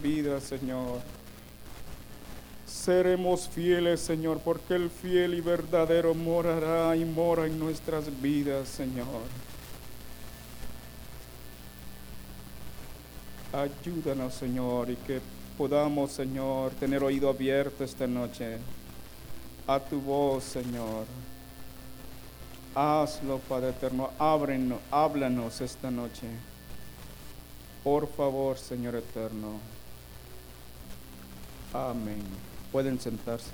vidas, Señor. Seremos fieles, Señor, porque el fiel y verdadero morará y mora en nuestras vidas, Señor. Ayúdanos, Señor, y que podamos, Señor, tener oído abierto esta noche a tu voz, Señor. Hazlo, Padre eterno, ábrenos, háblanos esta noche. Por favor, Señor eterno. Amén. Pueden sentarse.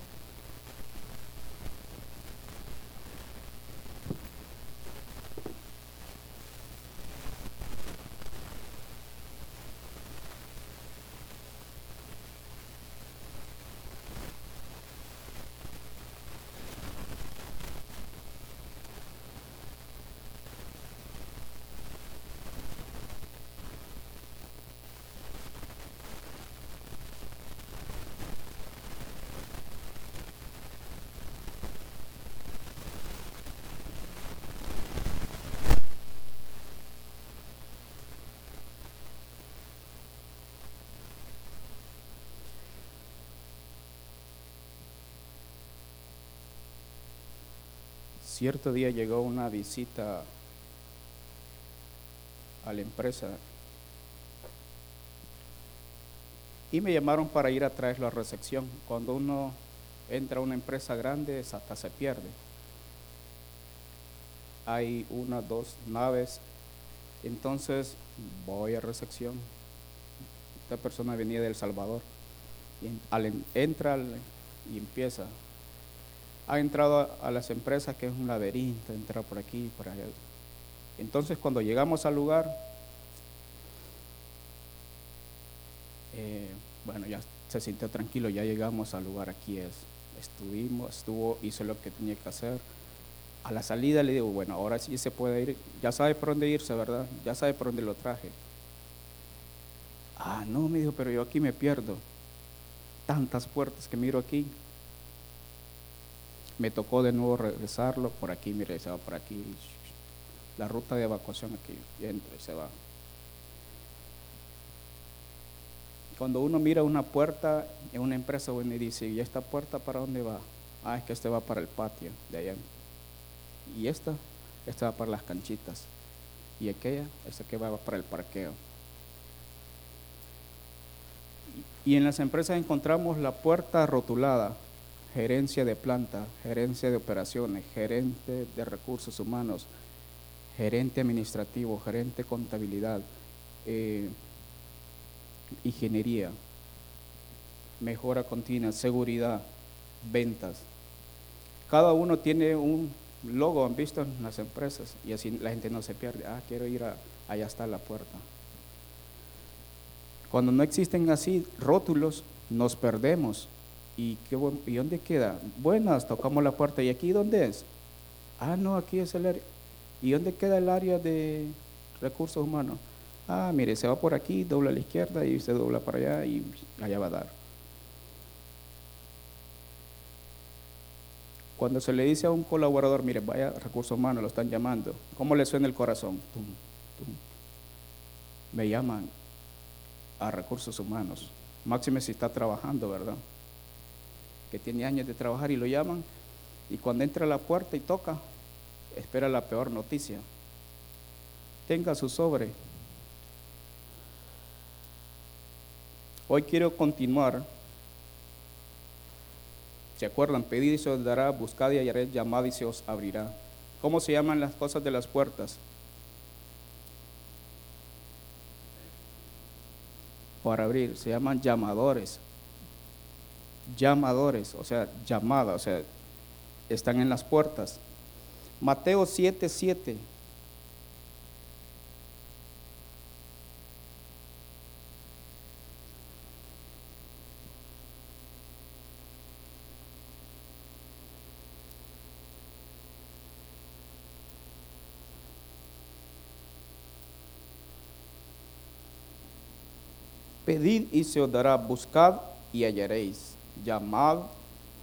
Cierto día llegó una visita a la empresa y me llamaron para ir a traerlo a recepción. Cuando uno entra a una empresa grande, hasta se pierde. Hay una, dos naves. Entonces voy a recepción. Esta persona venía de El Salvador. Y entra y empieza ha entrado a, las empresas que es un laberinto, entrar por aquí, por allá. Entonces cuando llegamos al lugar, eh, bueno, ya se sintió tranquilo, ya llegamos al lugar, aquí es. Estuvimos, estuvo, hizo lo que tenía que hacer. A la salida le digo, bueno, ahora sí se puede ir, ya sabe por dónde irse, ¿verdad? Ya sabe por dónde lo traje. Ah, no, me dijo, pero yo aquí me pierdo. Tantas puertas que miro aquí, me tocó de nuevo regresarlo por aquí, mire, se va por aquí. La ruta de evacuación aquí, entra y se va. Cuando uno mira una puerta en una empresa, uno dice, ¿y esta puerta para dónde va? Ah, es que este va para el patio de allá. Y esta, esta va para las canchitas. Y aquella, esta que va para el parqueo. Y en las empresas encontramos la puerta rotulada, gerencia de planta, gerencia de operaciones, gerente de recursos humanos, gerente administrativo, gerente contabilidad, eh, ingeniería, mejora continua, seguridad, ventas. Cada uno tiene un logo, han visto en las empresas, y así la gente no se pierde. Ah, quiero ir a, allá está la puerta. Cuando no existen así rótulos, nos perdemos ¿Y, qué, ¿Y dónde queda? Buenas, tocamos la puerta. ¿Y aquí dónde es? Ah, no, aquí es el área. ¿Y dónde queda el área de recursos humanos? Ah, mire, se va por aquí, dobla a la izquierda y se dobla para allá y allá va a dar. Cuando se le dice a un colaborador, mire, vaya recursos humanos, lo están llamando, ¿cómo le suena el corazón? Me llaman a recursos humanos. Máxime si está trabajando, ¿verdad? Que tiene años de trabajar y lo llaman, y cuando entra a la puerta y toca, espera la peor noticia. Tenga su sobre. Hoy quiero continuar. ¿Se acuerdan? Pedid y se os dará, buscad y hallaréis, llamad y se os abrirá. ¿Cómo se llaman las cosas de las puertas? Para abrir, se llaman llamadores llamadores, o sea, llamada, o sea, están en las puertas. Mateo 7, 7. Pedid y se os dará, buscad y hallaréis llamad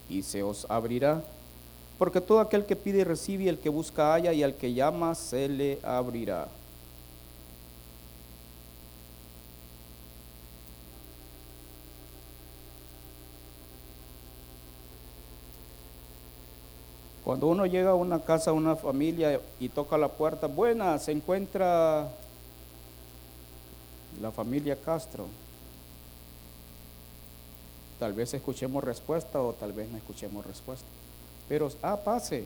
y se os abrirá. Porque todo aquel que pide recibe, el que busca haya y al que llama se le abrirá. Cuando uno llega a una casa, a una familia y toca la puerta, buena, se encuentra la familia Castro. Tal vez escuchemos respuesta o tal vez no escuchemos respuesta. Pero, ah, pase.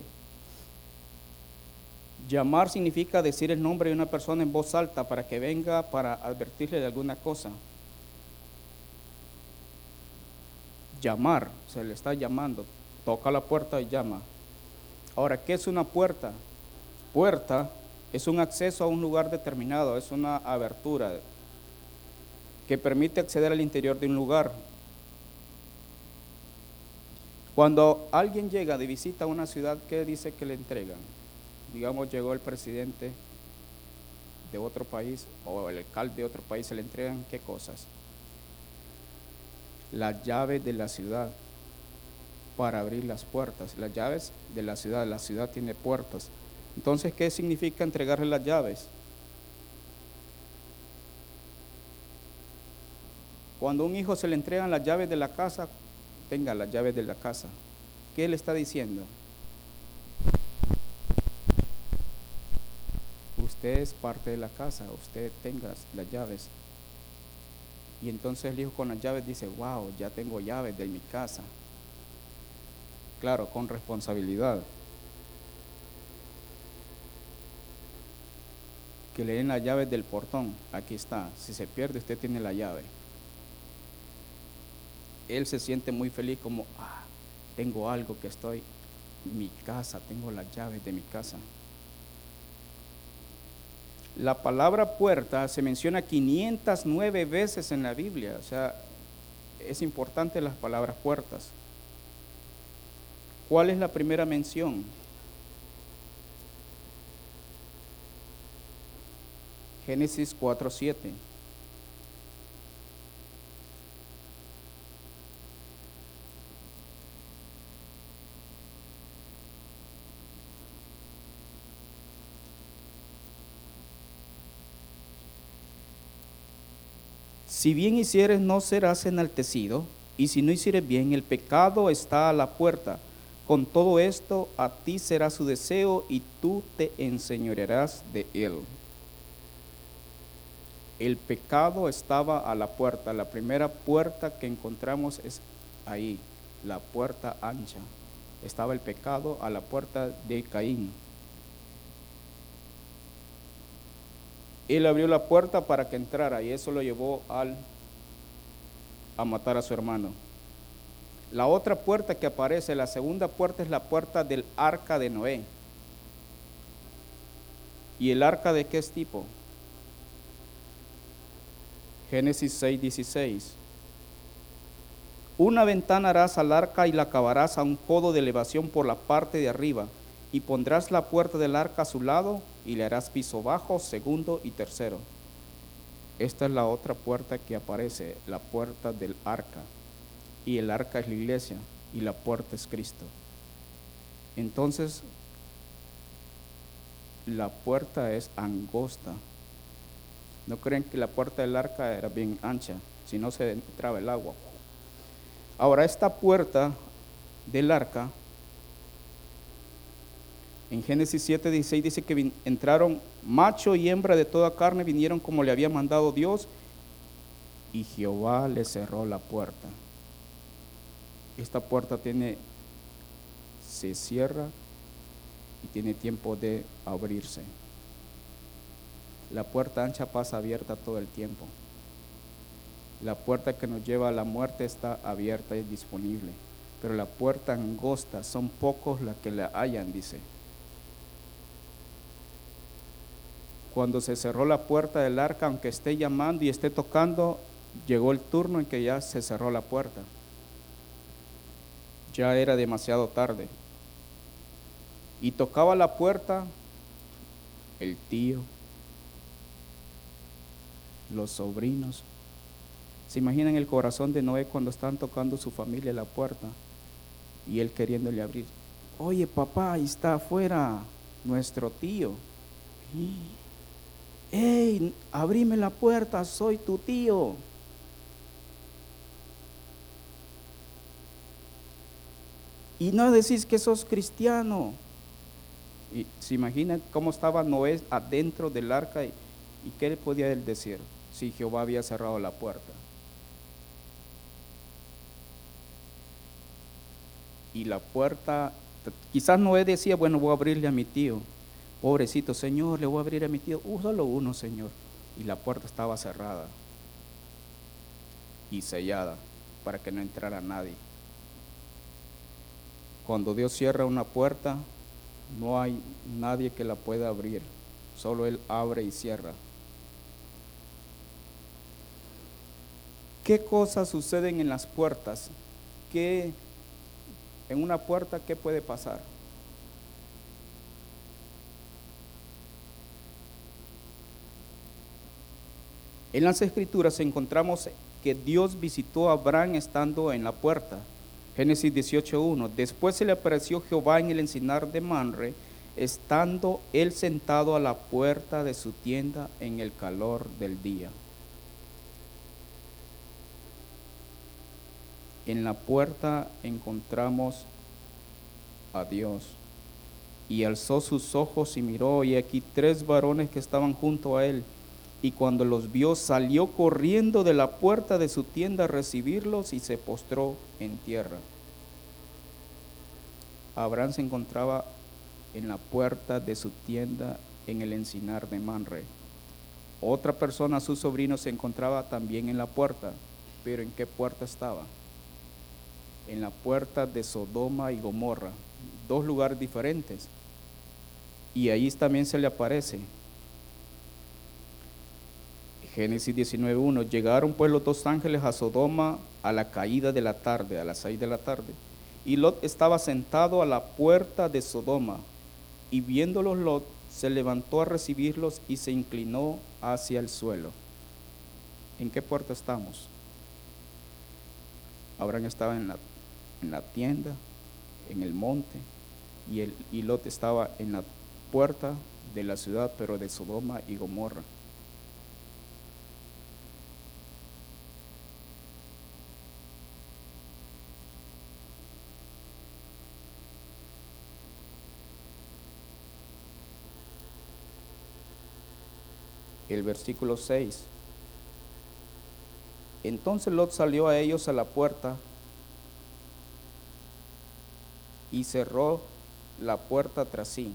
Llamar significa decir el nombre de una persona en voz alta para que venga para advertirle de alguna cosa. Llamar, se le está llamando. Toca la puerta y llama. Ahora, ¿qué es una puerta? Puerta es un acceso a un lugar determinado, es una abertura que permite acceder al interior de un lugar. Cuando alguien llega de visita a una ciudad, ¿qué dice que le entregan? digamos, llegó el presidente de otro país o el alcalde de otro país, se le entregan qué cosas? Las llaves de la ciudad para abrir las puertas, las llaves de la ciudad, la ciudad tiene puertas. Entonces, ¿qué significa entregarle las llaves? Cuando a un hijo se le entregan las llaves de la casa, tenga las llaves de la casa. ¿Qué le está diciendo? usted es parte de la casa, usted tenga las llaves. Y entonces el hijo con las llaves dice, wow, ya tengo llaves de mi casa. Claro, con responsabilidad. Que le den las llaves del portón. Aquí está. Si se pierde, usted tiene la llave. Él se siente muy feliz como, ah, tengo algo que estoy, mi casa, tengo las llaves de mi casa. La palabra puerta se menciona 509 veces en la Biblia, o sea, es importante las palabras puertas. ¿Cuál es la primera mención? Génesis 4:7. Si bien hicieres, no serás enaltecido, y si no hicieres bien, el pecado está a la puerta. Con todo esto, a ti será su deseo, y tú te enseñorearás de él. El pecado estaba a la puerta. La primera puerta que encontramos es ahí, la puerta ancha. Estaba el pecado a la puerta de Caín. Él abrió la puerta para que entrara y eso lo llevó al, a matar a su hermano. La otra puerta que aparece, la segunda puerta es la puerta del arca de Noé. ¿Y el arca de qué es tipo? Génesis 6, 16. Una ventana harás al arca y la acabarás a un codo de elevación por la parte de arriba, y pondrás la puerta del arca a su lado y le harás piso bajo, segundo y tercero. Esta es la otra puerta que aparece, la puerta del arca. Y el arca es la iglesia y la puerta es Cristo. Entonces, la puerta es angosta. No creen que la puerta del arca era bien ancha, si no se entraba el agua. Ahora, esta puerta del arca en Génesis 7, 16 dice que entraron macho y hembra de toda carne, vinieron como le había mandado Dios, y Jehová le cerró la puerta. Esta puerta tiene, se cierra y tiene tiempo de abrirse. La puerta ancha pasa abierta todo el tiempo. La puerta que nos lleva a la muerte está abierta y disponible. Pero la puerta angosta son pocos las que la hallan, dice. Cuando se cerró la puerta del arca, aunque esté llamando y esté tocando, llegó el turno en que ya se cerró la puerta. Ya era demasiado tarde. Y tocaba la puerta el tío, los sobrinos. ¿Se imaginan el corazón de Noé cuando están tocando su familia la puerta y él queriéndole abrir? Oye, papá, ahí está afuera nuestro tío hey, abrime la puerta, soy tu tío. Y no decís que sos cristiano. Y se imagina cómo estaba Noé adentro del arca y, y qué le podía él decir si Jehová había cerrado la puerta. Y la puerta, quizás Noé decía, bueno, voy a abrirle a mi tío. Pobrecito Señor, le voy a abrir a mi tío. Uh, solo uno, Señor. Y la puerta estaba cerrada y sellada para que no entrara nadie. Cuando Dios cierra una puerta, no hay nadie que la pueda abrir, solo Él abre y cierra. ¿Qué cosas suceden en las puertas? ¿Qué, en una puerta, qué puede pasar? En las escrituras encontramos que Dios visitó a Abraham estando en la puerta. Génesis 18.1. Después se le apareció Jehová en el encinar de Manre, estando él sentado a la puerta de su tienda en el calor del día. En la puerta encontramos a Dios. Y alzó sus ojos y miró, y aquí tres varones que estaban junto a él y cuando los vio salió corriendo de la puerta de su tienda a recibirlos y se postró en tierra. Abraham se encontraba en la puerta de su tienda en el encinar de Manre. Otra persona, su sobrino, se encontraba también en la puerta, pero ¿en qué puerta estaba? En la puerta de Sodoma y Gomorra, dos lugares diferentes. Y ahí también se le aparece Génesis 19.1, llegaron pues los dos ángeles a Sodoma a la caída de la tarde, a las seis de la tarde. Y Lot estaba sentado a la puerta de Sodoma, y viéndolos Lot, se levantó a recibirlos y se inclinó hacia el suelo. ¿En qué puerta estamos? Abraham estaba en la, en la tienda, en el monte, y, el, y Lot estaba en la puerta de la ciudad, pero de Sodoma y Gomorra. El versículo 6. Entonces Lot salió a ellos a la puerta y cerró la puerta tras sí.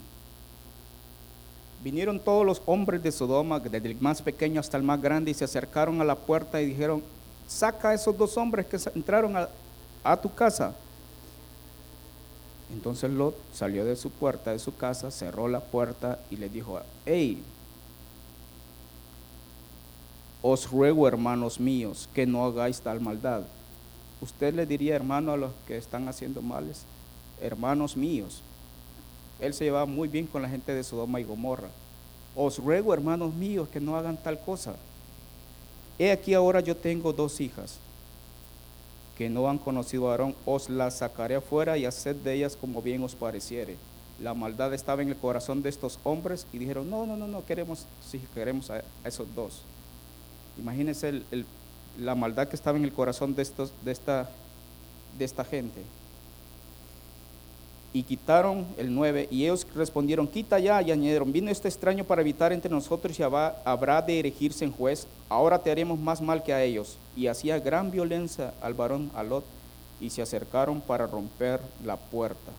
Vinieron todos los hombres de Sodoma, desde el más pequeño hasta el más grande, y se acercaron a la puerta y dijeron, saca a esos dos hombres que entraron a, tu casa. Entonces Lot salió de su puerta, de su casa, cerró la puerta y le dijo, hey, os ruego, hermanos míos, que no hagáis tal maldad. Usted le diría, hermano, a los que están haciendo males, hermanos míos. Él se llevaba muy bien con la gente de Sodoma y Gomorra. Os ruego, hermanos míos, que no hagan tal cosa. He aquí ahora yo tengo dos hijas que no han conocido a Aarón, os las sacaré afuera y haced de ellas como bien os pareciere. La maldad estaba en el corazón de estos hombres y dijeron, no, no, no, no queremos, si queremos a esos dos. Imagínense la maldad que estaba en el corazón de, estos, esta gente. Y quitaron el 9, y ellos respondieron, quita ya, y añadieron, vino este extraño para evitar entre nosotros y habrá de erigirse en juez, ahora te haremos más mal que a ellos. Y hacía gran violencia al varón Alot, y se acercaron para romper la puerta.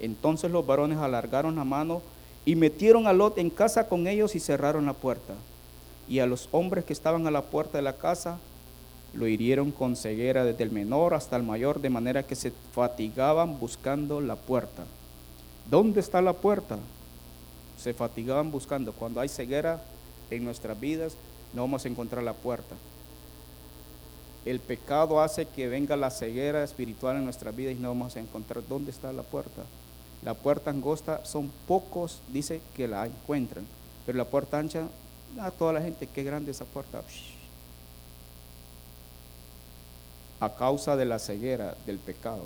Entonces los varones alargaron la mano y metieron a Lot en casa con ellos y cerraron la puerta. Y a los hombres que estaban a la puerta de la casa lo hirieron con ceguera desde el menor hasta el mayor, de manera que se fatigaban buscando la puerta. ¿Dónde está la puerta? Se fatigaban buscando. Cuando hay ceguera en nuestras vidas, no vamos a encontrar la puerta. El pecado hace que venga la ceguera espiritual en nuestras vidas y no vamos a encontrar dónde está la puerta. La puerta angosta son pocos, dice que la encuentran, pero la puerta ancha, a toda la gente, qué grande esa puerta. A causa de la ceguera del pecado.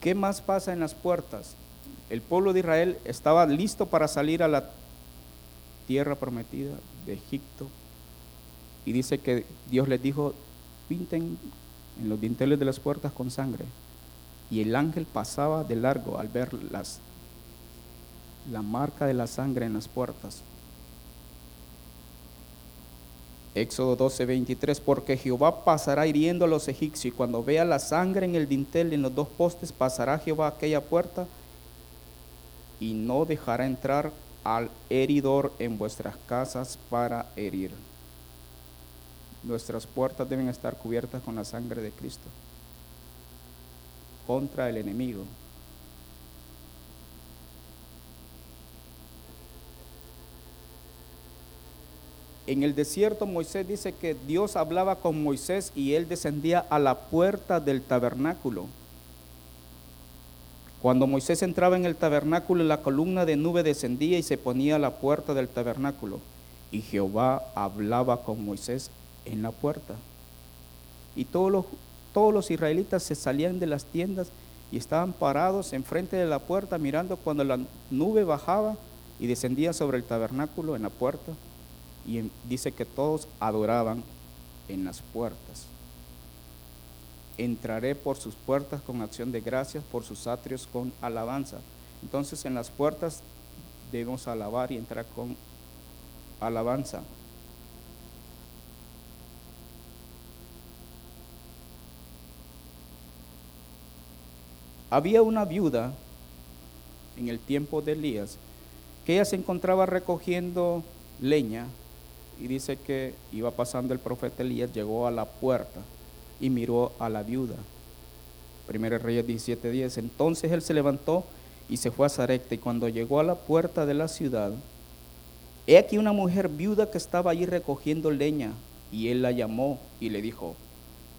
¿Qué más pasa en las puertas? El pueblo de Israel estaba listo para salir a la tierra prometida de Egipto. Y dice que Dios les dijo, pinten en los dinteles de las puertas con sangre. Y el ángel pasaba de largo al ver las, la marca de la sangre en las puertas. Éxodo 12, 23, porque Jehová pasará hiriendo a los egipcios y cuando vea la sangre en el dintel en los dos postes, pasará Jehová aquella puerta y no dejará entrar al heridor en vuestras casas para herir. Nuestras puertas deben estar cubiertas con la sangre de Cristo contra el enemigo. En el desierto Moisés dice que Dios hablaba con Moisés y él descendía a la puerta del tabernáculo. Cuando Moisés entraba en el tabernáculo, la columna de nube descendía y se ponía a la puerta del tabernáculo. Y Jehová hablaba con Moisés en la puerta. Y todos los, todos los israelitas se salían de las tiendas y estaban parados enfrente de la puerta mirando cuando la nube bajaba y descendía sobre el tabernáculo en la puerta y dice que todos adoraban en las puertas. Entraré por sus puertas con acción de gracias, por sus atrios con alabanza. Entonces en las puertas debemos alabar y entrar con alabanza. Había una viuda en el tiempo de Elías que ella se encontraba recogiendo leña y dice que iba pasando el profeta Elías, llegó a la puerta y miró a la viuda. Primero Reyes 17:10. Entonces él se levantó y se fue a Zarepta y cuando llegó a la puerta de la ciudad, he aquí una mujer viuda que estaba allí recogiendo leña y él la llamó y le dijo,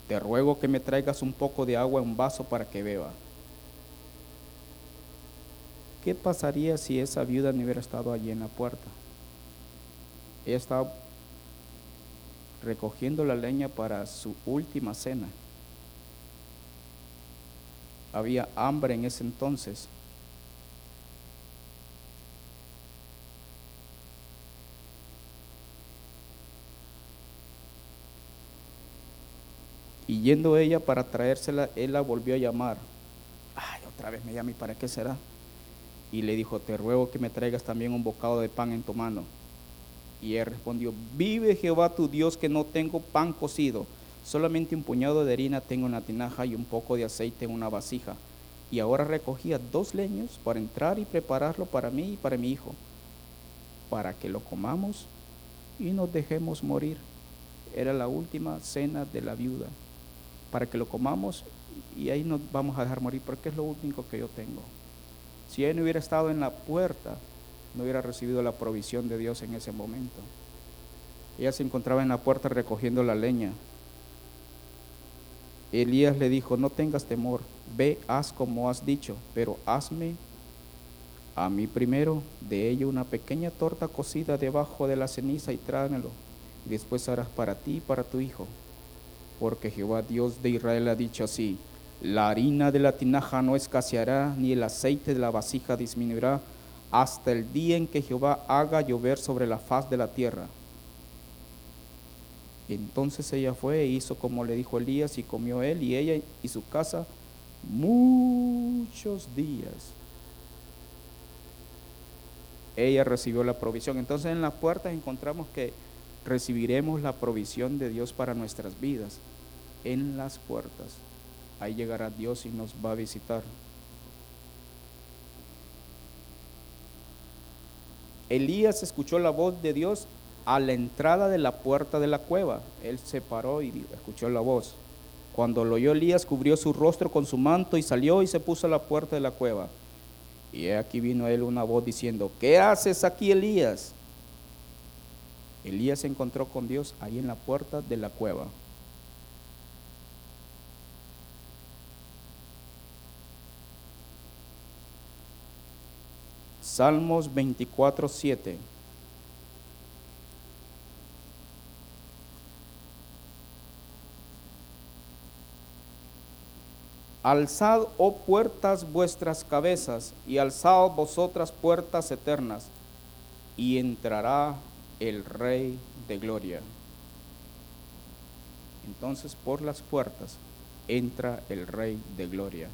te ruego que me traigas un poco de agua en un vaso para que beba. ¿Qué pasaría si esa viuda no hubiera estado allí en la puerta? Ella estaba recogiendo la leña para su última cena. Había hambre en ese entonces. Y yendo ella para traérsela, él la volvió a llamar. Ay, otra vez me llama, ¿y para qué será? Y le dijo, te ruego que me traigas también un bocado de pan en tu mano. Y él respondió, vive Jehová tu Dios que no tengo pan cocido, solamente un puñado de harina tengo en la tinaja y un poco de aceite en una vasija. Y ahora recogía dos leños para entrar y prepararlo para mí y para mi hijo, para que lo comamos y nos dejemos morir. Era la última cena de la viuda, para que lo comamos y ahí nos vamos a dejar morir, porque es lo único que yo tengo. Si él no hubiera estado en la puerta, no hubiera recibido la provisión de Dios en ese momento. Ella se encontraba en la puerta recogiendo la leña. Elías le dijo, no tengas temor, ve, haz como has dicho, pero hazme a mí primero de ello una pequeña torta cocida debajo de la ceniza y tráemelo, y después harás para ti y para tu hijo. Porque Jehová Dios de Israel ha dicho así, la harina de la tinaja no escaseará, ni el aceite de la vasija disminuirá, hasta el día en que Jehová haga llover sobre la faz de la tierra. Entonces ella fue e hizo como le dijo Elías y comió él y ella y su casa muchos días. Ella recibió la provisión. Entonces en las puertas encontramos que recibiremos la provisión de Dios para nuestras vidas. En las puertas. Ahí llegará Dios y nos va a visitar. Elías escuchó la voz de Dios a la entrada de la puerta de la cueva. Él se paró y escuchó la voz. Cuando lo oyó Elías, cubrió su rostro con su manto y salió y se puso a la puerta de la cueva. Y aquí vino él una voz diciendo, ¿qué haces aquí, Elías? Elías se encontró con Dios ahí en la puerta de la cueva. Salmos 24, 7. Alzad, oh puertas, vuestras cabezas, y alzad vosotras puertas eternas, y entrará el Rey de Gloria. Entonces por las puertas entra el Rey de Gloria.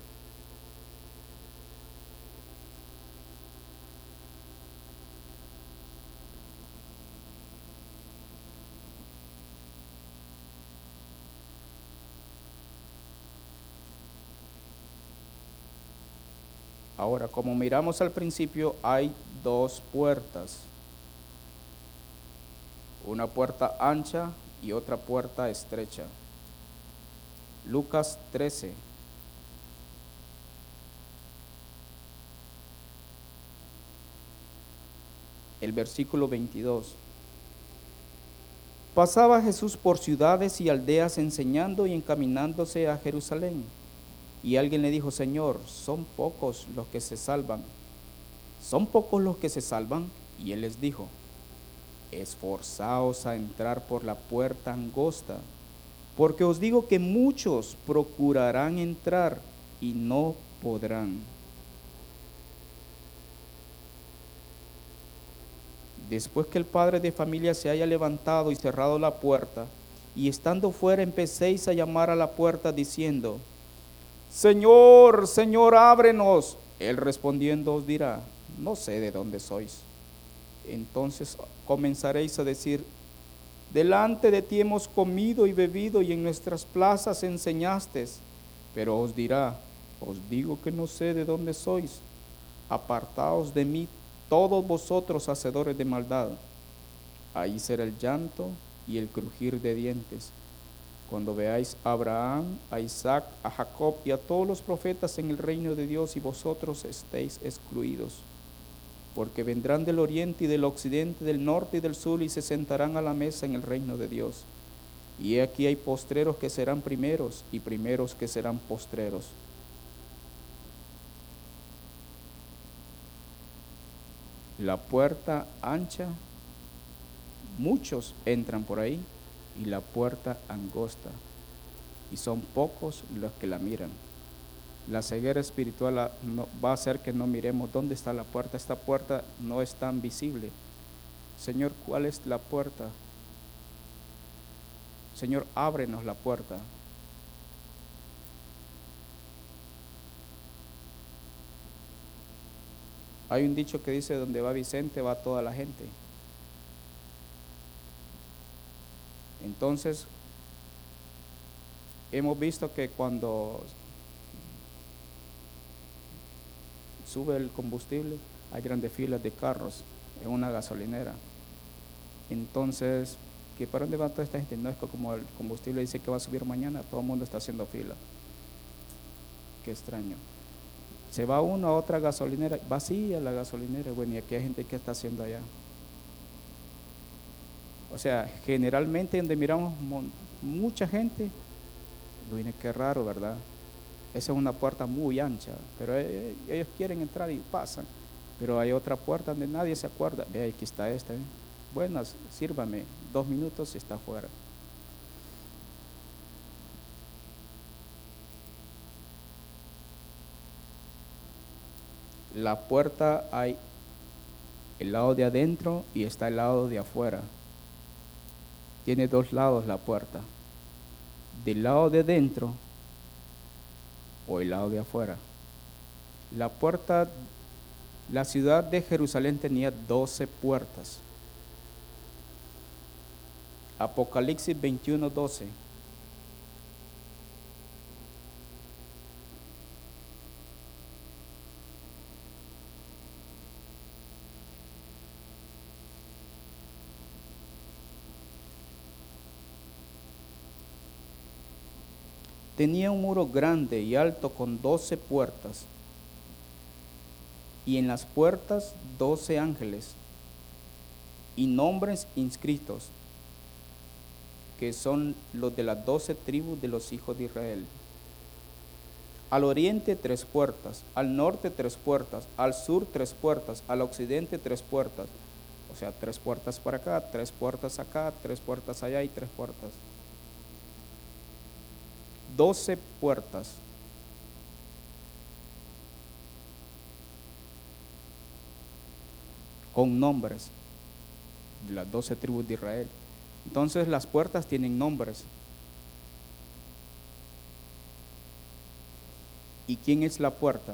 Ahora, como miramos al principio, hay dos puertas. Una puerta ancha y otra puerta estrecha. Lucas 13. El versículo 22. Pasaba Jesús por ciudades y aldeas enseñando y encaminándose a Jerusalén. Y alguien le dijo, Señor, son pocos los que se salvan. ¿Son pocos los que se salvan? Y él les dijo, esforzaos a entrar por la puerta angosta, porque os digo que muchos procurarán entrar y no podrán. Después que el padre de familia se haya levantado y cerrado la puerta, y estando fuera empecéis a llamar a la puerta diciendo, Señor, Señor, ábrenos. Él respondiendo os dirá, no sé de dónde sois. Entonces comenzaréis a decir, delante de ti hemos comido y bebido y en nuestras plazas enseñaste. Pero os dirá, os digo que no sé de dónde sois. Apartaos de mí todos vosotros hacedores de maldad. Ahí será el llanto y el crujir de dientes cuando veáis a Abraham, a Isaac, a Jacob y a todos los profetas en el reino de Dios y vosotros estéis excluidos. Porque vendrán del oriente y del occidente, del norte y del sur y se sentarán a la mesa en el reino de Dios. Y aquí hay postreros que serán primeros y primeros que serán postreros. La puerta ancha, muchos entran por ahí y la puerta angosta, y son pocos los que la miran. La ceguera espiritual va a hacer que no miremos dónde está la puerta. Esta puerta no es tan visible. Señor, ¿cuál es la puerta? Señor, ábrenos la puerta. Hay un dicho que dice, donde va Vicente va toda la gente. Entonces, hemos visto que cuando sube el combustible, hay grandes filas de carros en una gasolinera. Entonces, ¿qué para dónde va toda esta gente? No es como el combustible dice que va a subir mañana, todo el mundo está haciendo fila. Qué extraño. Se va uno a otra gasolinera, vacía la gasolinera, bueno, y aquí hay gente que está haciendo allá. O sea, generalmente donde miramos mucha gente, viene qué raro, ¿verdad? Esa es una puerta muy ancha, pero e, e, ellos quieren entrar y pasan. Pero hay otra puerta donde nadie se acuerda. Ve, aquí está esta. ¿eh? Buenas, sírvame. Dos minutos y está fuera. La puerta hay el lado de adentro y está el lado de afuera tiene dos lados la puerta. Del lado de dentro o el lado de afuera. La puerta, la ciudad de Jerusalén tenía doce puertas. Apocalipsis 21, 12. Tenía un muro grande y alto con doce puertas, y en las puertas doce ángeles, y nombres inscritos, que son los de las doce tribus de los hijos de Israel. Al oriente tres puertas, al norte tres puertas, al sur tres puertas, al occidente tres puertas. O sea, tres puertas para acá, tres puertas acá, tres puertas allá y tres puertas doce puertas. con nombres de las doce tribus de Israel. Entonces las puertas tienen nombres. ¿Y quién es la puerta?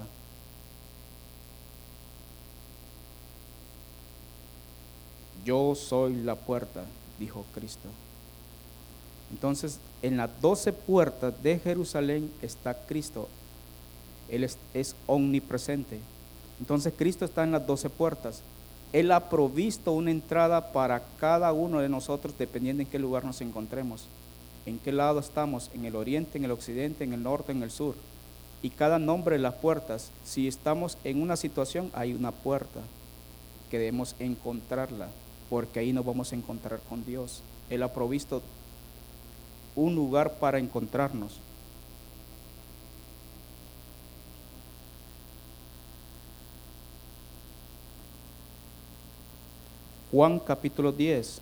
Yo soy la puerta, dijo Cristo. Entonces en las doce puertas de Jerusalén está Cristo. Él es, es, omnipresente. Entonces, Cristo está en las doce puertas. Él ha provisto una entrada para cada uno de nosotros dependiendo en qué lugar nos encontremos. En qué lado estamos, en el oriente, en el occidente, en el norte, en el sur. Y cada nombre de las puertas, si estamos en una situación, hay una puerta que debemos encontrarla porque ahí nos vamos a encontrar con Dios. Él ha provisto un lugar para encontrarnos. Juan capítulo 10.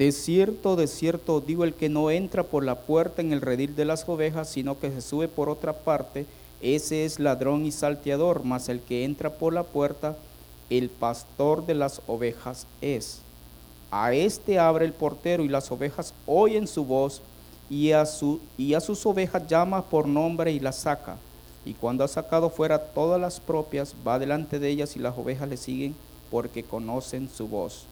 De cierto, de cierto digo, el que no entra por la puerta en el redil de las ovejas, sino que se sube por otra parte, ese es ladrón y salteador, mas el que entra por la puerta, el pastor de las ovejas es. A este abre el portero y las ovejas oyen su voz y y a sus ovejas llama por nombre y las saca. Y cuando ha sacado fuera todas las propias, va delante de ellas y las ovejas le siguen porque conocen su voz.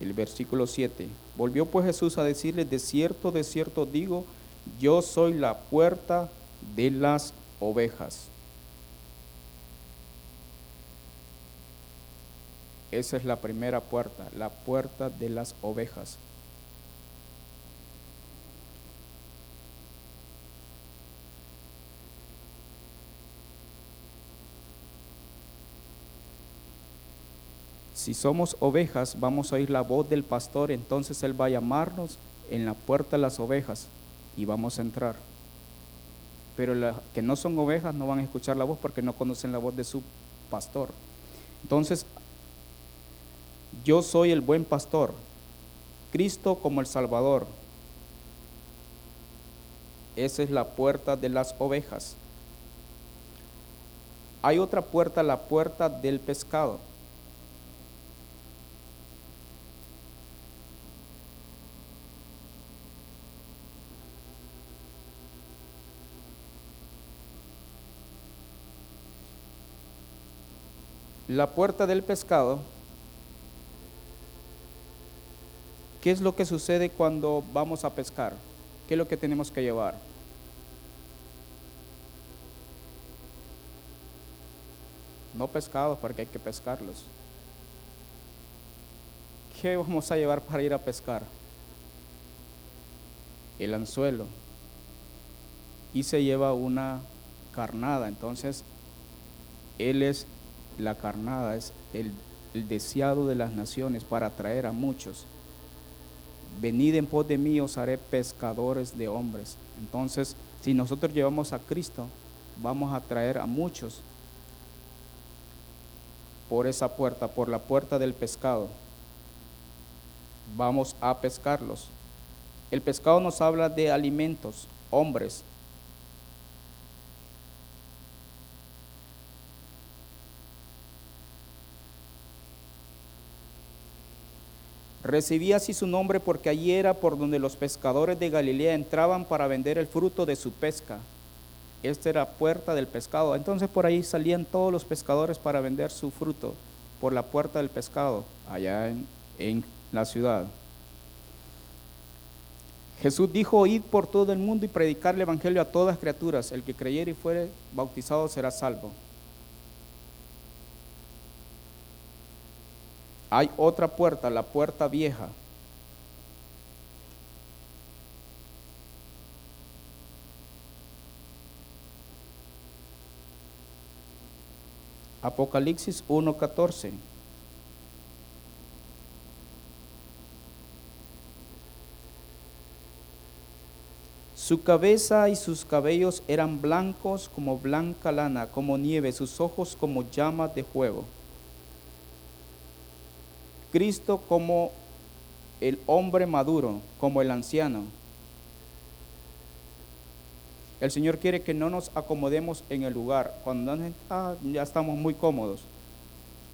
El versículo 7. Volvió pues Jesús a decirle, de cierto, de cierto digo, yo soy la puerta de las ovejas. Esa es la primera puerta, la puerta de las ovejas. Si somos ovejas, vamos a oír la voz del pastor, entonces Él va a llamarnos en la puerta de las ovejas y vamos a entrar. Pero las que no son ovejas no van a escuchar la voz porque no conocen la voz de su pastor. Entonces, yo soy el buen pastor, Cristo como el Salvador. Esa es la puerta de las ovejas. Hay otra puerta, la puerta del pescado. La puerta del pescado, ¿qué es lo que sucede cuando vamos a pescar? ¿Qué es lo que tenemos que llevar? No pescados porque hay que pescarlos. ¿Qué vamos a llevar para ir a pescar? El anzuelo. Y se lleva una carnada. Entonces, él es la carnada es el, deseado de las naciones para atraer a muchos. Venid en pos de mí, os haré pescadores de hombres. Entonces, si nosotros llevamos a Cristo, vamos a atraer a muchos por esa puerta, por la puerta del pescado. Vamos a pescarlos. El pescado nos habla de alimentos, hombres, Recibía así su nombre porque allí era por donde los pescadores de Galilea entraban para vender el fruto de su pesca. Esta era puerta del pescado. Entonces por ahí salían todos los pescadores para vender su fruto por la puerta del pescado, allá en, la ciudad. Jesús dijo, id por todo el mundo y predicar el Evangelio a todas criaturas. El que creyere y fuere bautizado será salvo. Hay otra puerta, la puerta vieja. Apocalipsis 1:14. Su cabeza y sus cabellos eran blancos como blanca lana, como nieve, sus ojos como llamas de fuego. Cristo como el hombre maduro, como el anciano. El Señor quiere que no nos acomodemos en el lugar, cuando ah, ya estamos muy cómodos.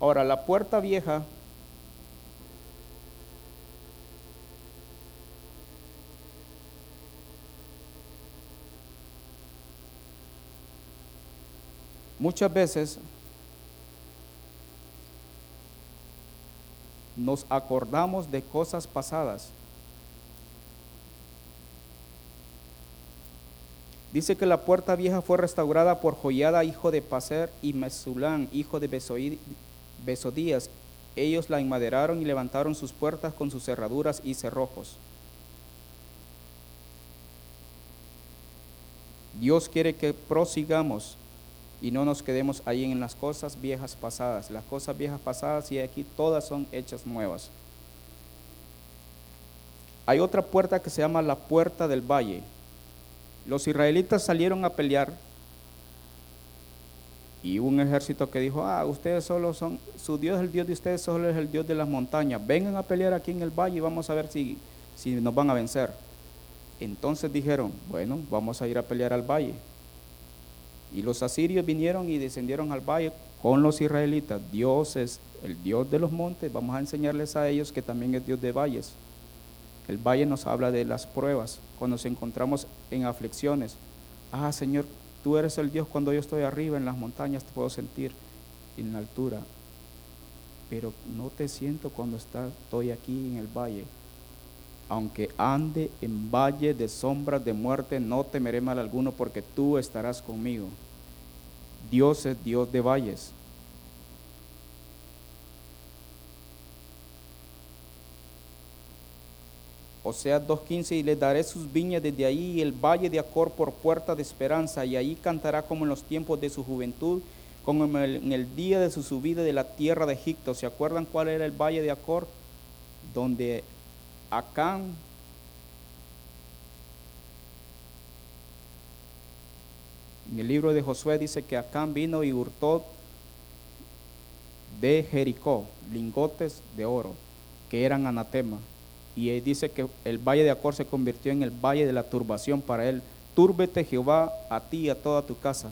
Ahora, la puerta vieja muchas veces nos acordamos de cosas pasadas. Dice que la puerta vieja fue restaurada por Joyada, hijo de Paser, y Mesulán, hijo de Besodías. Ellos la enmaderaron y levantaron sus puertas con sus cerraduras y cerrojos. Dios quiere que prosigamos y no nos quedemos ahí en las cosas viejas pasadas. Las cosas viejas pasadas y aquí todas son hechas nuevas. Hay otra puerta que se llama la puerta del valle. Los israelitas salieron a pelear y un ejército que dijo, ah, ustedes solo son, su Dios, el Dios de ustedes solo es el Dios de las montañas. Vengan a pelear aquí en el valle y vamos a ver si, si nos van a vencer. Entonces dijeron, bueno, vamos a ir a pelear al valle. Y los asirios vinieron y descendieron al valle con los israelitas. Dios es el Dios de los montes. Vamos a enseñarles a ellos que también es Dios de valles. El valle nos habla de las pruebas, cuando nos encontramos en aflicciones. Ah, Señor, tú eres el Dios cuando yo estoy arriba en las montañas, te puedo sentir en la altura. Pero no te siento cuando estoy aquí en el valle. Aunque ande en valle de sombras de muerte, no temeré mal alguno porque tú estarás conmigo. Dios es Dios de valles. O sea, 2.15, y le daré sus viñas desde ahí y el valle de Acor por puerta de esperanza, y ahí cantará como en los tiempos de su juventud, como en el, en el día de su subida de la tierra de Egipto. ¿Se acuerdan cuál era el valle de Acor? Donde Acán en el libro de Josué dice que Acán vino y hurtó de Jericó lingotes de oro que eran anatema. Y él dice que el valle de Acor se convirtió en el valle de la turbación para él. Túrbete Jehová a ti y a toda tu casa.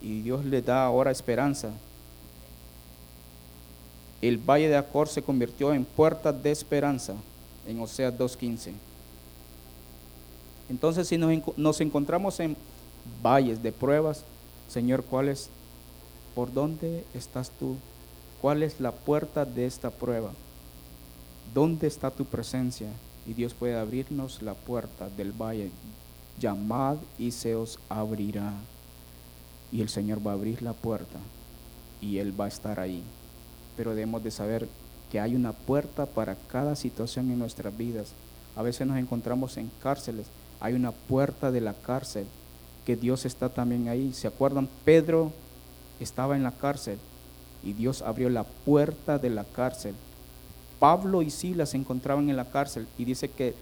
Y Dios le da ahora esperanza el valle de Acor se convirtió en puerta de esperanza en Oseas 2.15. Entonces, si nos, encontramos en valles de pruebas, Señor, ¿cuál es? ¿Por dónde estás tú? ¿Cuál es la puerta de esta prueba? ¿Dónde está tu presencia? Y Dios puede abrirnos la puerta del valle. Llamad y se os abrirá. Y el Señor va a abrir la puerta y Él va a estar ahí pero debemos de saber que hay una puerta para cada situación en nuestras vidas. A veces nos encontramos en cárceles, hay una puerta de la cárcel, que Dios está también ahí. ¿Se acuerdan? Pedro estaba en la cárcel y Dios abrió la puerta de la cárcel. Pablo y Silas se encontraban en la cárcel y dice que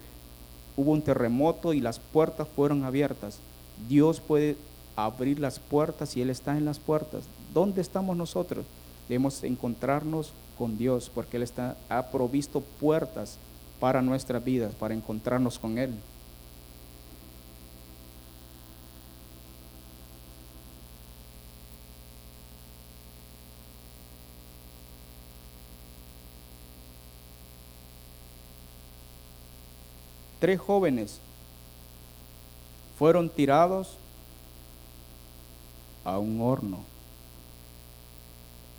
hubo un terremoto y las puertas fueron abiertas. Dios puede abrir las puertas y Él está en las puertas. ¿Dónde estamos nosotros? Debemos encontrarnos con Dios porque Él está, ha provisto puertas para nuestras vidas, para encontrarnos con Él. Tres jóvenes fueron tirados a un horno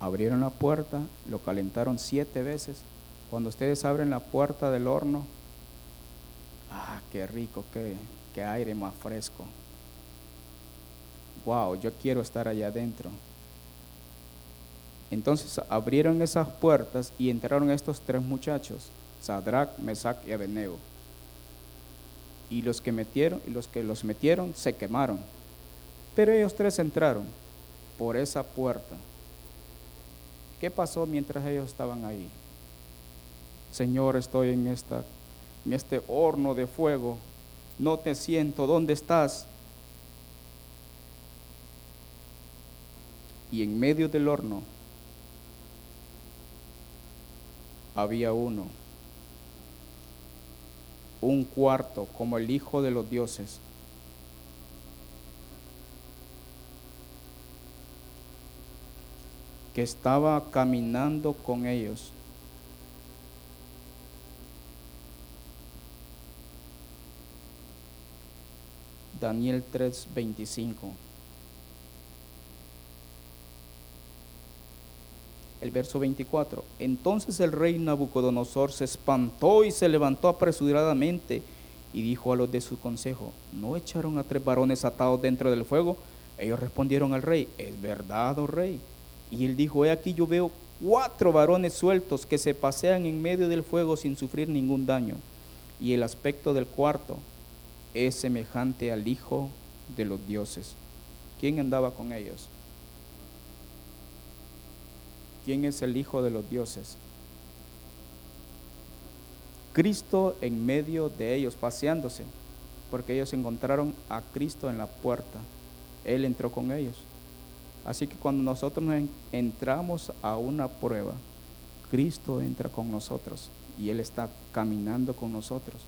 abrieron la puerta, lo calentaron siete veces. Cuando ustedes abren la puerta del horno, ah, qué rico, qué, qué aire más fresco. Wow, yo quiero estar allá adentro. Entonces abrieron esas puertas y entraron estos tres muchachos, Sadrach, Mesach y Abednego. Y los que metieron, los que los metieron se quemaron. Pero ellos tres entraron por esa puerta. ¿Qué pasó mientras ellos estaban ahí? Señor, estoy en, en este horno de fuego no te siento, ¿dónde estás? Y en medio del horno había uno, un cuarto como el Hijo de los dioses. Que estaba caminando con ellos. Daniel 3:25. El verso 24. Entonces el rey Nabucodonosor se espantó y se levantó apresuradamente y dijo a los de su consejo, ¿no echaron a tres varones atados dentro del fuego? Ellos respondieron al rey, es verdad, oh rey. Y él dijo, he aquí yo veo cuatro varones sueltos que se pasean en medio del fuego sin sufrir ningún daño. Y el aspecto del cuarto es semejante al Hijo de los dioses. ¿Quién andaba con ellos? ¿Quién es el Hijo de los dioses? Cristo en medio de ellos, paseándose, porque ellos encontraron a Cristo en la puerta. Él entró con ellos. Así que cuando nosotros entramos a una prueba, Cristo entra con nosotros y Él está caminando con nosotros.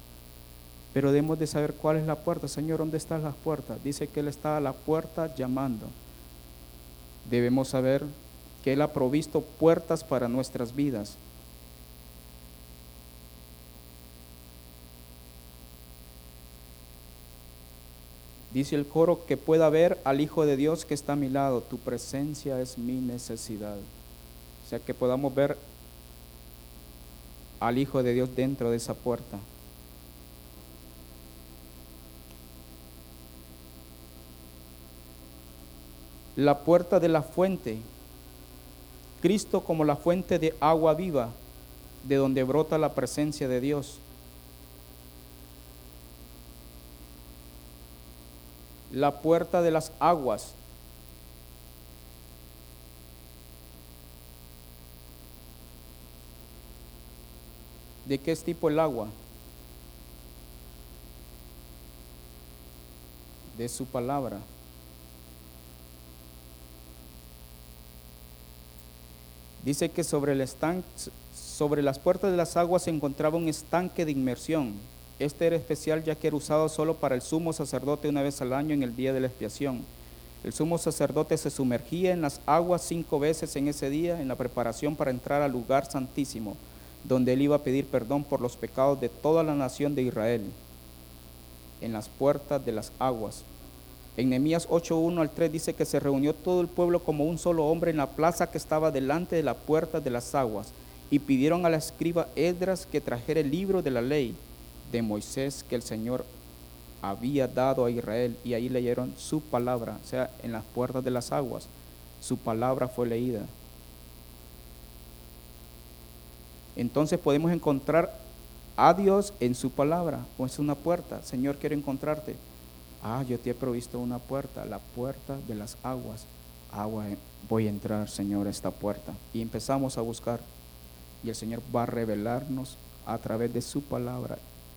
Pero debemos de saber cuál es la puerta. Señor, ¿dónde están las puertas? Dice que Él está a la puerta llamando. Debemos saber que Él ha provisto puertas para nuestras vidas. Dice el coro que pueda ver al Hijo de Dios que está a mi lado. Tu presencia es mi necesidad. O sea, que podamos ver al Hijo de Dios dentro de esa puerta. La puerta de la fuente. Cristo como la fuente de agua viva, de donde brota la presencia de Dios. La puerta de las aguas. ¿De qué es tipo el agua? De su palabra. Dice que sobre, el estanque, sobre las puertas de las aguas se encontraba un estanque de inmersión este era especial ya que era usado solo para el sumo sacerdote una vez al año en el día de la expiación. El sumo sacerdote se sumergía en las aguas cinco veces en ese día en la preparación para entrar al lugar santísimo, donde él iba a pedir perdón por los pecados de toda la nación de Israel, en las puertas de las aguas. En Nehemías 8:1 al 3 dice que se reunió todo el pueblo como un solo hombre en la plaza que estaba delante de la puerta de las aguas y pidieron a la escriba Edras que trajera el libro de la ley de Moisés que el Señor había dado a Israel y ahí leyeron su palabra, o sea, en las puertas de las aguas, su palabra fue leída. Entonces podemos encontrar a Dios en su palabra, o es una puerta. Señor, quiero encontrarte. Ah, yo te he provisto una puerta, la puerta de las aguas. Agua, voy a entrar, Señor, a esta puerta. Y empezamos a buscar. Y el Señor va a revelarnos a través de su palabra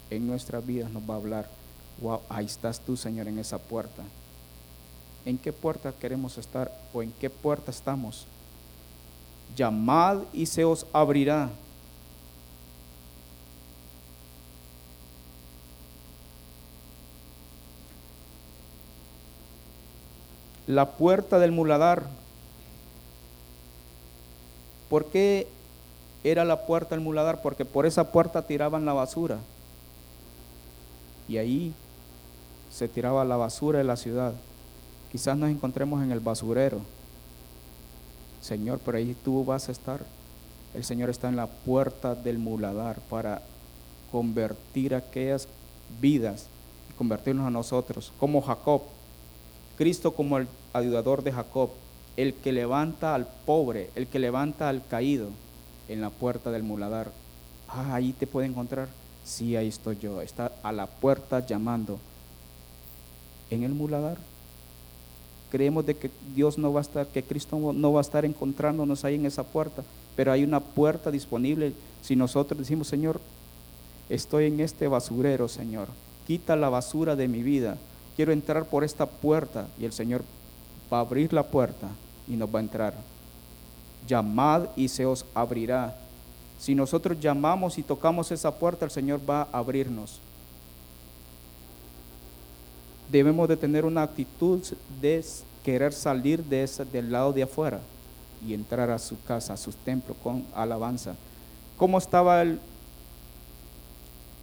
en nuestras vidas nos va a hablar, wow, ahí estás tú, Señor, en esa puerta. ¿En qué puerta queremos estar o en qué puerta estamos? Llamad y se os abrirá. La puerta del muladar. ¿Por qué era la puerta del muladar? Porque por esa puerta tiraban la basura y ahí se tiraba la basura de la ciudad. Quizás nos encontremos en el basurero. Señor, pero ahí tú vas a estar. El Señor está en la puerta del muladar para convertir aquellas vidas y convertirnos a nosotros, como Jacob. Cristo como el ayudador de Jacob, el que levanta al pobre, el que levanta al caído en la puerta del muladar. Ah, ahí te puede encontrar. Sí, ahí estoy yo. Está a la puerta llamando. En el muladar. Creemos de que Dios no va a estar, que Cristo no va a estar encontrándonos ahí en esa puerta, pero hay una puerta disponible. Si nosotros decimos, Señor, estoy en este basurero, Señor, quita la basura de mi vida. Quiero entrar por esta puerta y el Señor va a abrir la puerta y nos va a entrar. Llamad y se os abrirá. Si nosotros llamamos y tocamos esa puerta, el Señor va a abrirnos. Debemos de tener una actitud de querer salir de del lado de afuera y entrar a su casa, a su templo con alabanza. ¿Cómo estaba el,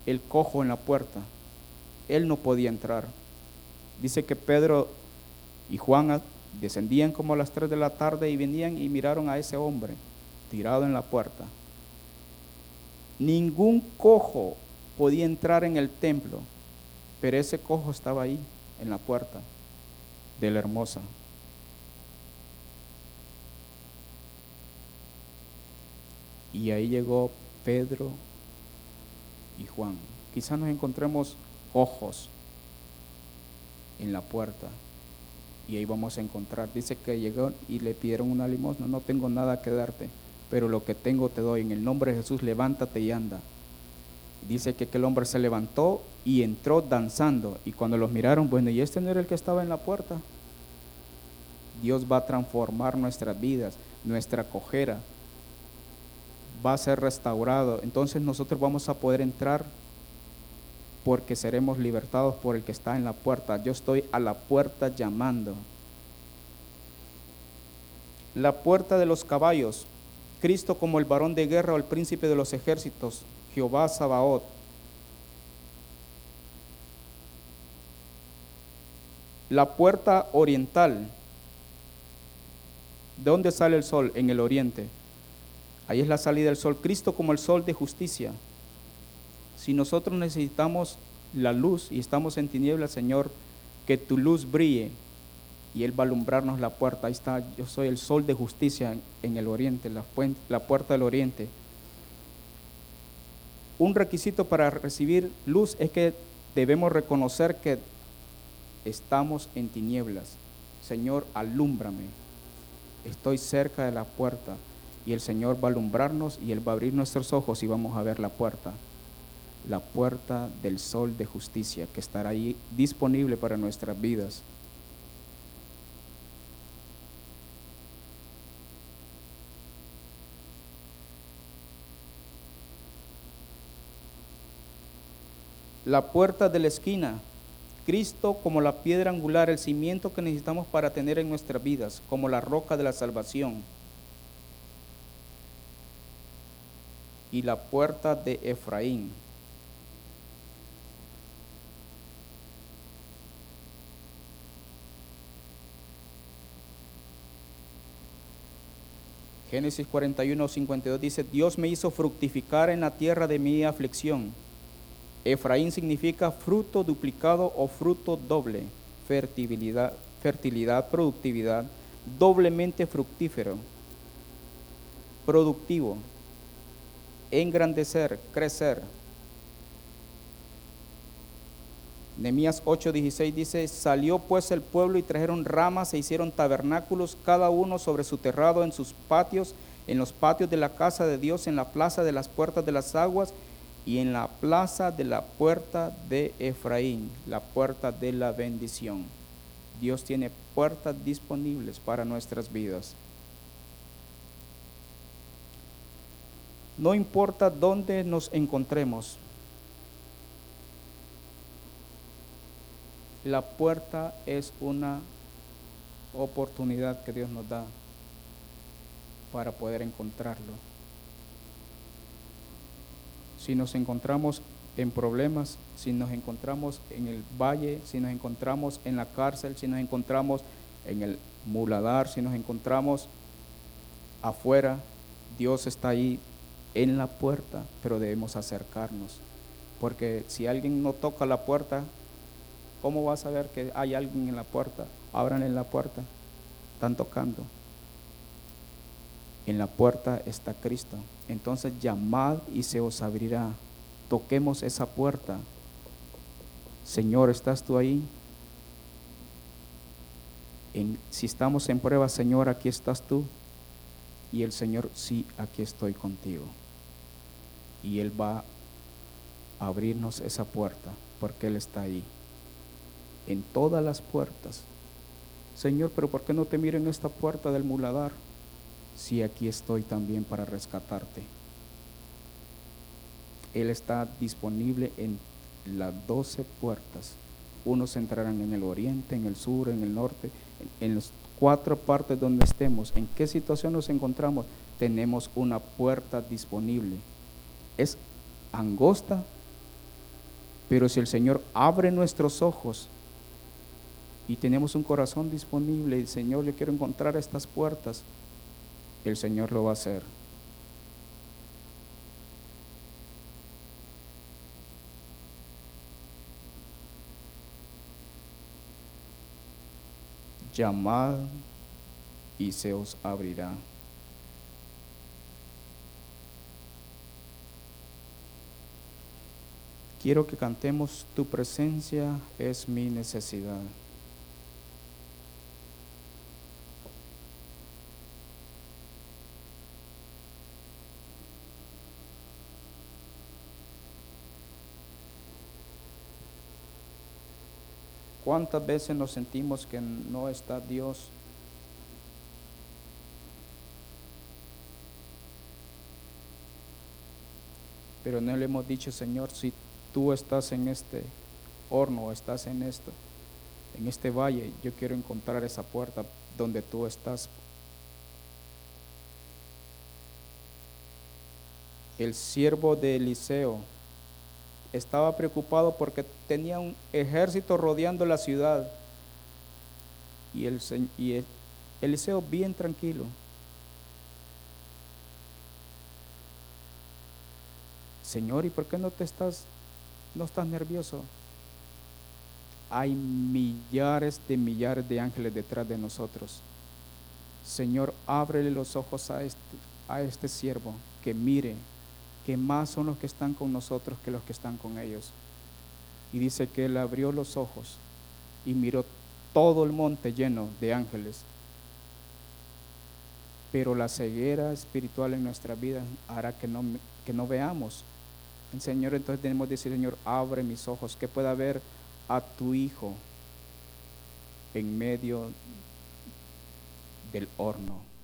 el cojo en la puerta? Él no podía entrar. Dice que Pedro y Juan descendían como a las 3 de la tarde y venían y miraron a ese hombre tirado en la puerta. Ningún cojo podía entrar en el templo, pero ese cojo estaba ahí, en la puerta de la hermosa. Y ahí llegó Pedro y Juan. Quizás nos encontremos ojos en la puerta y ahí vamos a encontrar. Dice que llegó y le pidieron una limosna. No tengo nada que darte, pero lo que tengo te doy. En el nombre de Jesús, levántate y anda. Dice que aquel hombre se levantó y entró danzando. Y cuando los miraron, bueno, ¿y este no era el que estaba en la puerta? Dios va a transformar nuestras vidas, nuestra cojera va a ser restaurado. Entonces nosotros vamos a poder entrar porque seremos libertados por el que está en la puerta. Yo estoy a la puerta llamando. La puerta de los caballos, Cristo como el varón de guerra o el príncipe de los ejércitos, Jehová Sabaoth. La puerta oriental, ¿de dónde sale el sol? En el oriente. Ahí es la salida del sol. Cristo como el sol de justicia. Si nosotros necesitamos la luz y estamos en tinieblas, Señor, que tu luz brille y Él va a alumbrarnos la puerta. Ahí está, yo soy el sol de justicia en, el oriente, la, la puerta del oriente. Un requisito para recibir luz es que debemos reconocer que estamos en tinieblas. Señor, alúmbrame. Estoy cerca de la puerta y el Señor va a alumbrarnos y Él va a abrir nuestros ojos y vamos a ver la puerta la puerta del sol de justicia que estará ahí disponible para nuestras vidas. La puerta de la esquina, Cristo como la piedra angular, el cimiento que necesitamos para tener en nuestras vidas, como la roca de la salvación. Y la puerta de Efraín, Génesis 41, 52 dice, Dios me hizo fructificar en la tierra de mi aflicción. Efraín significa fruto duplicado o fruto doble, fertilidad, fertilidad, productividad, doblemente fructífero, productivo, engrandecer, crecer, Nehemías 8:16 dice, salió pues el pueblo y trajeron ramas e hicieron tabernáculos, cada uno sobre su terrado en sus patios, en los patios de la casa de Dios, en la plaza de las puertas de las aguas y en la plaza de la puerta de Efraín, la puerta de la bendición. Dios tiene puertas disponibles para nuestras vidas. No importa dónde nos encontremos, La puerta es una oportunidad que Dios nos da para poder encontrarlo. Si nos encontramos en problemas, si nos encontramos en el valle, si nos encontramos en la cárcel, si nos encontramos en el muladar, si nos encontramos afuera, Dios está ahí en la puerta, pero debemos acercarnos. Porque si alguien no toca la puerta, ¿Cómo vas a saber que hay alguien en la puerta? Abran en la puerta. Están tocando. En la puerta está Cristo. Entonces llamad y se os abrirá. Toquemos esa puerta. Señor, ¿estás tú ahí? si estamos en prueba, Señor, aquí estás tú. Y el Señor, sí, aquí estoy contigo. Y Él va abrirnos esa puerta, porque Él está ahí. En todas las puertas. Señor, pero ¿por qué no te miro en esta puerta del muladar? Si aquí estoy también para rescatarte. Él está disponible en las doce puertas. Unos entrarán en el oriente, en el sur, en el norte, en, en las cuatro partes donde estemos. ¿En qué situación nos encontramos? Tenemos una puerta disponible. Es angosta, pero si el Señor abre nuestros ojos y tenemos un corazón disponible, Señor, le quiero encontrar estas puertas, el Señor lo va a hacer. Llamad y se os abrirá. Quiero que cantemos, tu presencia es mi necesidad. ¿Cuántas veces nos sentimos que no está Dios? Pero no le hemos dicho, Señor, si tú estás en este horno, estás en esto, en este valle, yo quiero encontrar esa puerta donde tú estás. El siervo de Eliseo estaba preocupado porque tenía un ejército rodeando la ciudad y, el, y Eliseo bien tranquilo. Señor, ¿y por qué no te estás, no estás nervioso? Hay millares de millares de ángeles detrás de nosotros. Señor, ábrele los ojos a este, a este siervo, que mire que más son los que están con nosotros que los que están con ellos. Y dice que él abrió los ojos y miró todo el monte lleno de ángeles. Pero la ceguera espiritual en nuestra vida hará que no, que no veamos. El Señor, entonces tenemos que decir, Señor, abre mis ojos, que pueda ver a tu Hijo en medio del horno.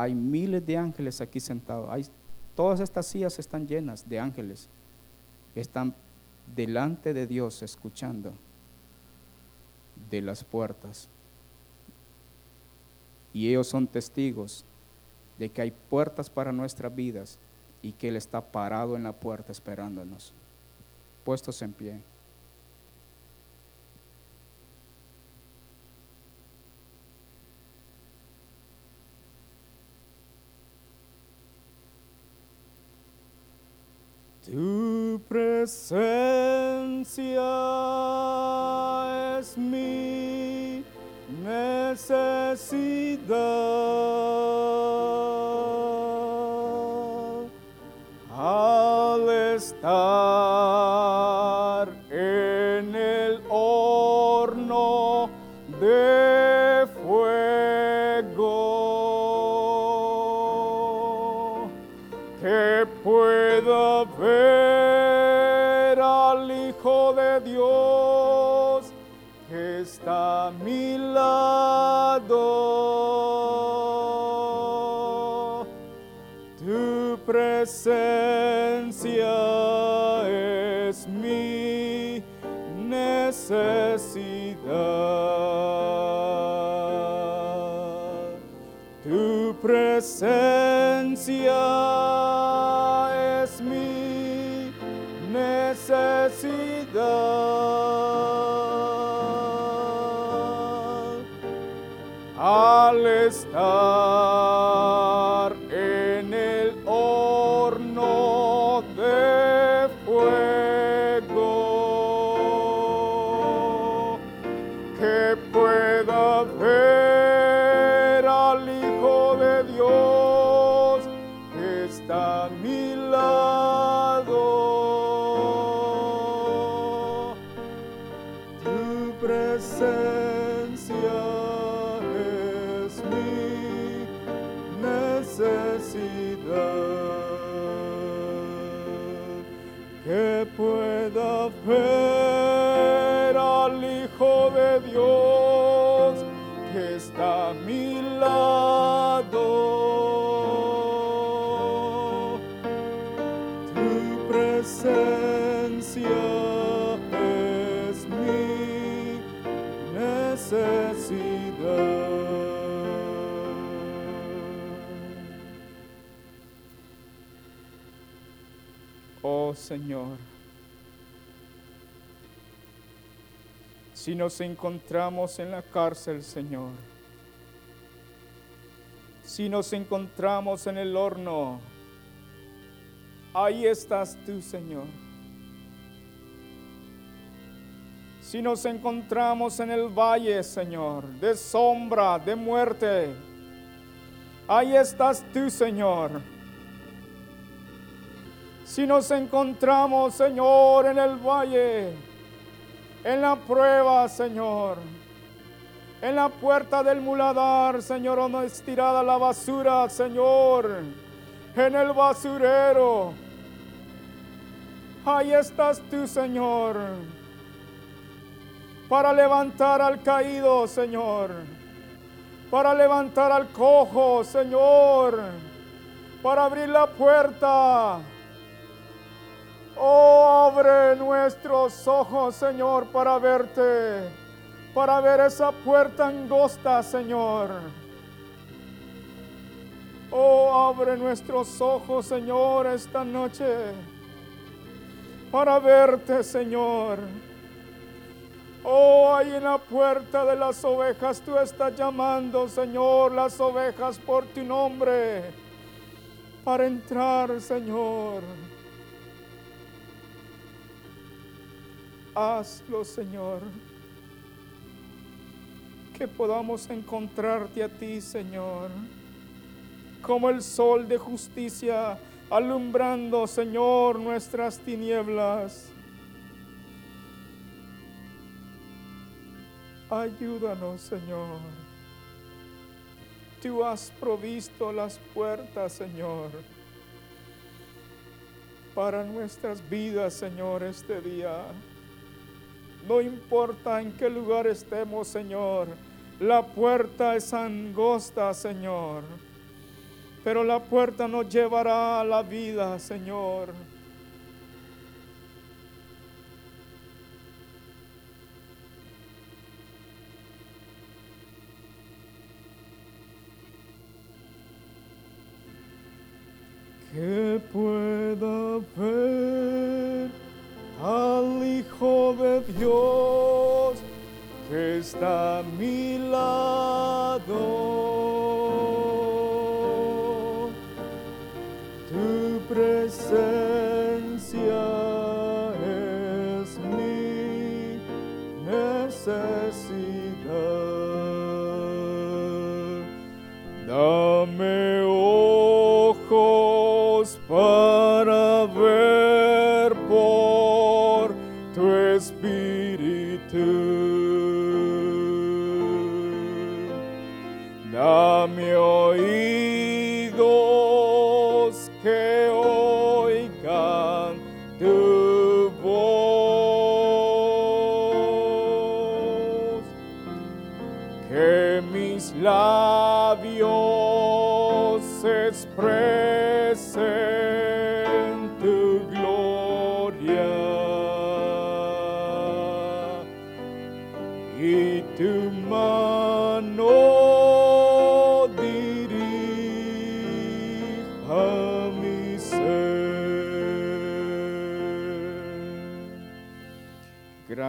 Hay miles de ángeles aquí sentados. Hay, todas estas sillas están llenas de ángeles. Están delante de Dios escuchando de las puertas. Y ellos son testigos de que hay puertas para nuestras vidas y que Él está parado en la puerta esperándonos, puestos en pie. Presencia es mi necesidad. Al estar presencia es mi necesidad. Tu presencia es mi necesidad. Al estar Señor, si nos encontramos en la cárcel, Señor, si nos encontramos en el horno, ahí estás tú, Señor. Si nos encontramos en el valle, Señor, de sombra, de muerte, ahí estás tú, Señor. Si nos encontramos, Señor, en el valle, en la prueba, Señor, en la puerta del muladar, Señor, donde es tirada la basura, Señor, en el basurero, ahí estás tú, Señor, para levantar al caído, Señor, para levantar al cojo, Señor, para abrir la puerta. Oh, abre nuestros ojos, Señor, para verte, para ver esa puerta angosta, Señor. Oh, abre nuestros ojos, Señor, esta noche, para verte, Señor. Oh, ahí en la puerta de las ovejas tú estás llamando, Señor, las ovejas por tu nombre, para entrar, Señor. Hazlo, Señor. Que podamos encontrarte a ti, Señor. Como el sol de justicia alumbrando, Señor, nuestras tinieblas. Ayúdanos, Señor. Tú has provisto las puertas, Señor, para nuestras vidas, Señor, este día. No importa en qué lugar estemos, Señor. La puerta es angosta, Señor. Pero la puerta nos llevará a la vida, Señor. Que pueda ver Hijo de Dios que está a mi lado.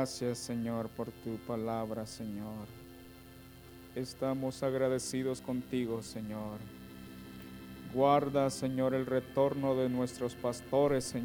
Gracias Señor por tu palabra, Señor. Estamos agradecidos contigo, Señor. Guarda, Señor, el retorno de nuestros pastores, Señor.